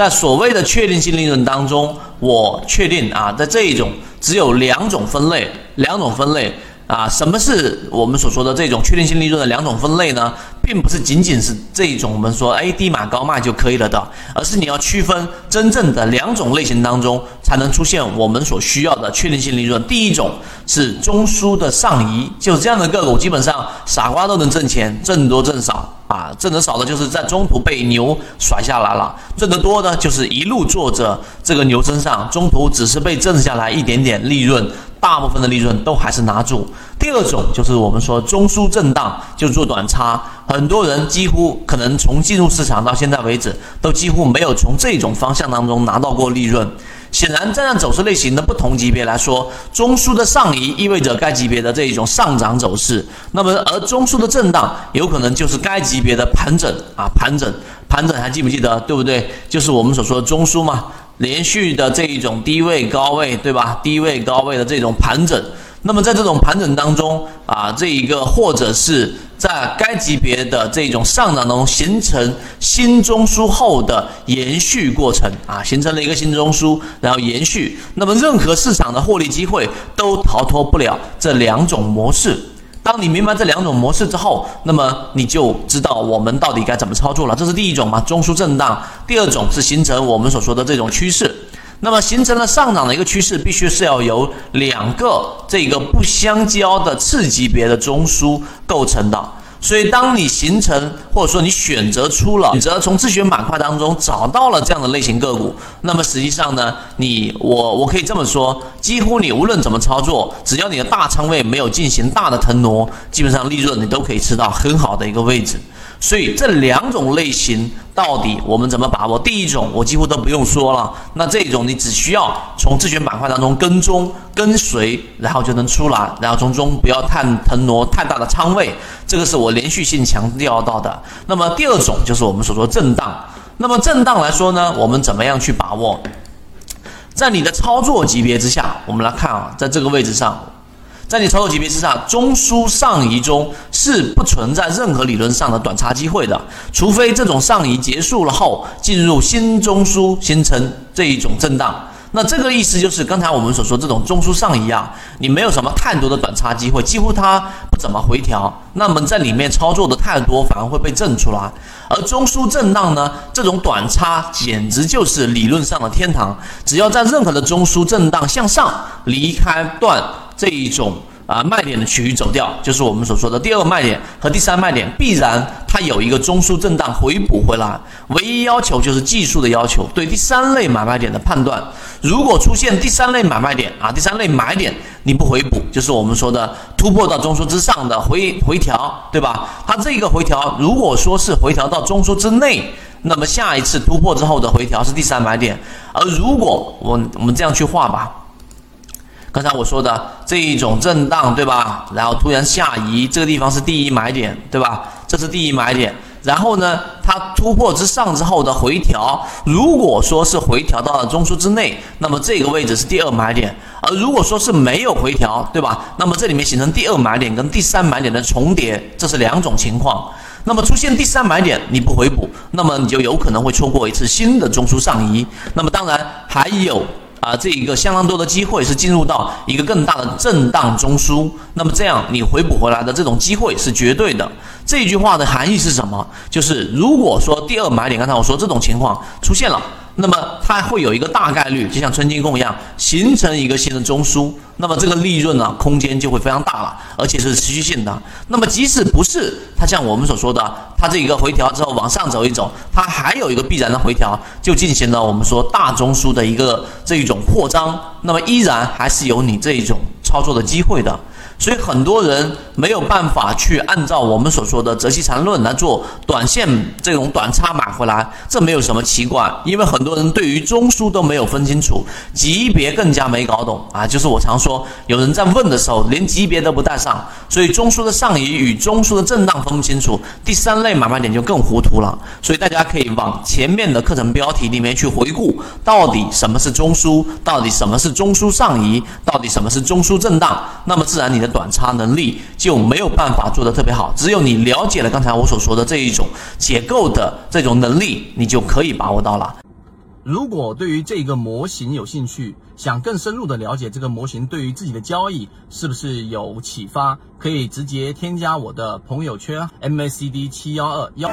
在所谓的确定性利润当中，我确定啊，在这一种只有两种分类，两种分类啊，什么是我们所说的这种确定性利润的两种分类呢？并不是仅仅是这一种我们说哎低买高卖就可以了的，而是你要区分真正的两种类型当中才能出现我们所需要的确定性利润。第一种是中枢的上移，就这样的个股，基本上傻瓜都能挣钱，挣多挣少啊，挣得少的就是在中途被牛甩下来了，挣得多的就是一路坐着这个牛身上，中途只是被挣下来一点点利润。大部分的利润都还是拿住。第二种就是我们说中枢震荡，就做短差。很多人几乎可能从进入市场到现在为止，都几乎没有从这种方向当中拿到过利润。显然，站在走势类型的不同级别来说，中枢的上移意味着该级别的这一种上涨走势。那么，而中枢的震荡有可能就是该级别的盘整啊，盘整，盘整，还记不记得？对不对？就是我们所说的中枢嘛。连续的这一种低位高位，对吧？低位高位的这种盘整，那么在这种盘整当中啊，这一个或者是在该级别的这种上涨中形成新中枢后的延续过程啊，形成了一个新中枢，然后延续。那么任何市场的获利机会都逃脱不了这两种模式。当你明白这两种模式之后，那么你就知道我们到底该怎么操作了。这是第一种嘛，中枢震荡；第二种是形成我们所说的这种趋势。那么形成了上涨的一个趋势，必须是要由两个这个不相交的次级别的中枢构成的。所以，当你形成或者说你选择出了选择从自选板块当中找到了这样的类型个股，那么实际上呢，你我我可以这么说，几乎你无论怎么操作，只要你的大仓位没有进行大的腾挪，基本上利润你都可以吃到很好的一个位置。所以这两种类型到底我们怎么把握？第一种我几乎都不用说了，那这种你只需要从自选板块当中跟踪跟随，然后就能出来，然后从中不要探腾挪太大的仓位，这个是我连续性强调到的。那么第二种就是我们所说震荡。那么震荡来说呢，我们怎么样去把握？在你的操作级别之下，我们来看啊，在这个位置上。在你操作级别之上，中枢上移中是不存在任何理论上的短差机会的，除非这种上移结束了后进入新中枢形成这一种震荡。那这个意思就是刚才我们所说这种中枢上移啊，你没有什么太多的短差机会，几乎它不怎么回调。那么在里面操作的太多，反而会被震出来。而中枢震荡呢，这种短差简直就是理论上的天堂。只要在任何的中枢震荡向上离开段。这一种啊卖点的区域走掉，就是我们所说的第二个卖点和第三卖点，必然它有一个中枢震荡回补回来。唯一要求就是技术的要求，对第三类买卖点的判断。如果出现第三类买卖点啊，第三类买点你不回补，就是我们说的突破到中枢之上的回回调，对吧？它这个回调如果说是回调到中枢之内，那么下一次突破之后的回调是第三买点。而如果我我们这样去画吧。刚才我说的这一种震荡，对吧？然后突然下移，这个地方是第一买点，对吧？这是第一买点。然后呢，它突破之上之后的回调，如果说是回调到了中枢之内，那么这个位置是第二买点。而如果说是没有回调，对吧？那么这里面形成第二买点跟第三买点的重叠，这是两种情况。那么出现第三买点你不回补，那么你就有可能会错过一次新的中枢上移。那么当然还有。啊，这一个相当多的机会是进入到一个更大的震荡中枢，那么这样你回补回来的这种机会是绝对的。这句话的含义是什么？就是如果说第二买点，刚才我说这种情况出现了。那么它会有一个大概率，就像春金控一样，形成一个新的中枢。那么这个利润呢，空间就会非常大了，而且是持续性的。那么即使不是它像我们所说的，它这一个回调之后往上走一走，它还有一个必然的回调，就进行了我们说大中枢的一个这一种扩张。那么依然还是有你这一种操作的机会的。所以很多人没有办法去按照我们所说的择期缠论来做短线这种短差买回来，这没有什么奇怪，因为很多人对于中枢都没有分清楚，级别更加没搞懂啊。就是我常说，有人在问的时候连级别都不带上，所以中枢的上移与中枢的震荡分不清楚，第三类买卖点就更糊涂了。所以大家可以往前面的课程标题里面去回顾，到底什么是中枢，到底什么是中枢上移，到底什么是中枢震荡，那么自然你的。短差能力就没有办法做得特别好，只有你了解了刚才我所说的这一种结构的这种能力，你就可以把握到了。如果对于这个模型有兴趣，想更深入的了解这个模型对于自己的交易是不是有启发，可以直接添加我的朋友圈 MACD 七幺二幺。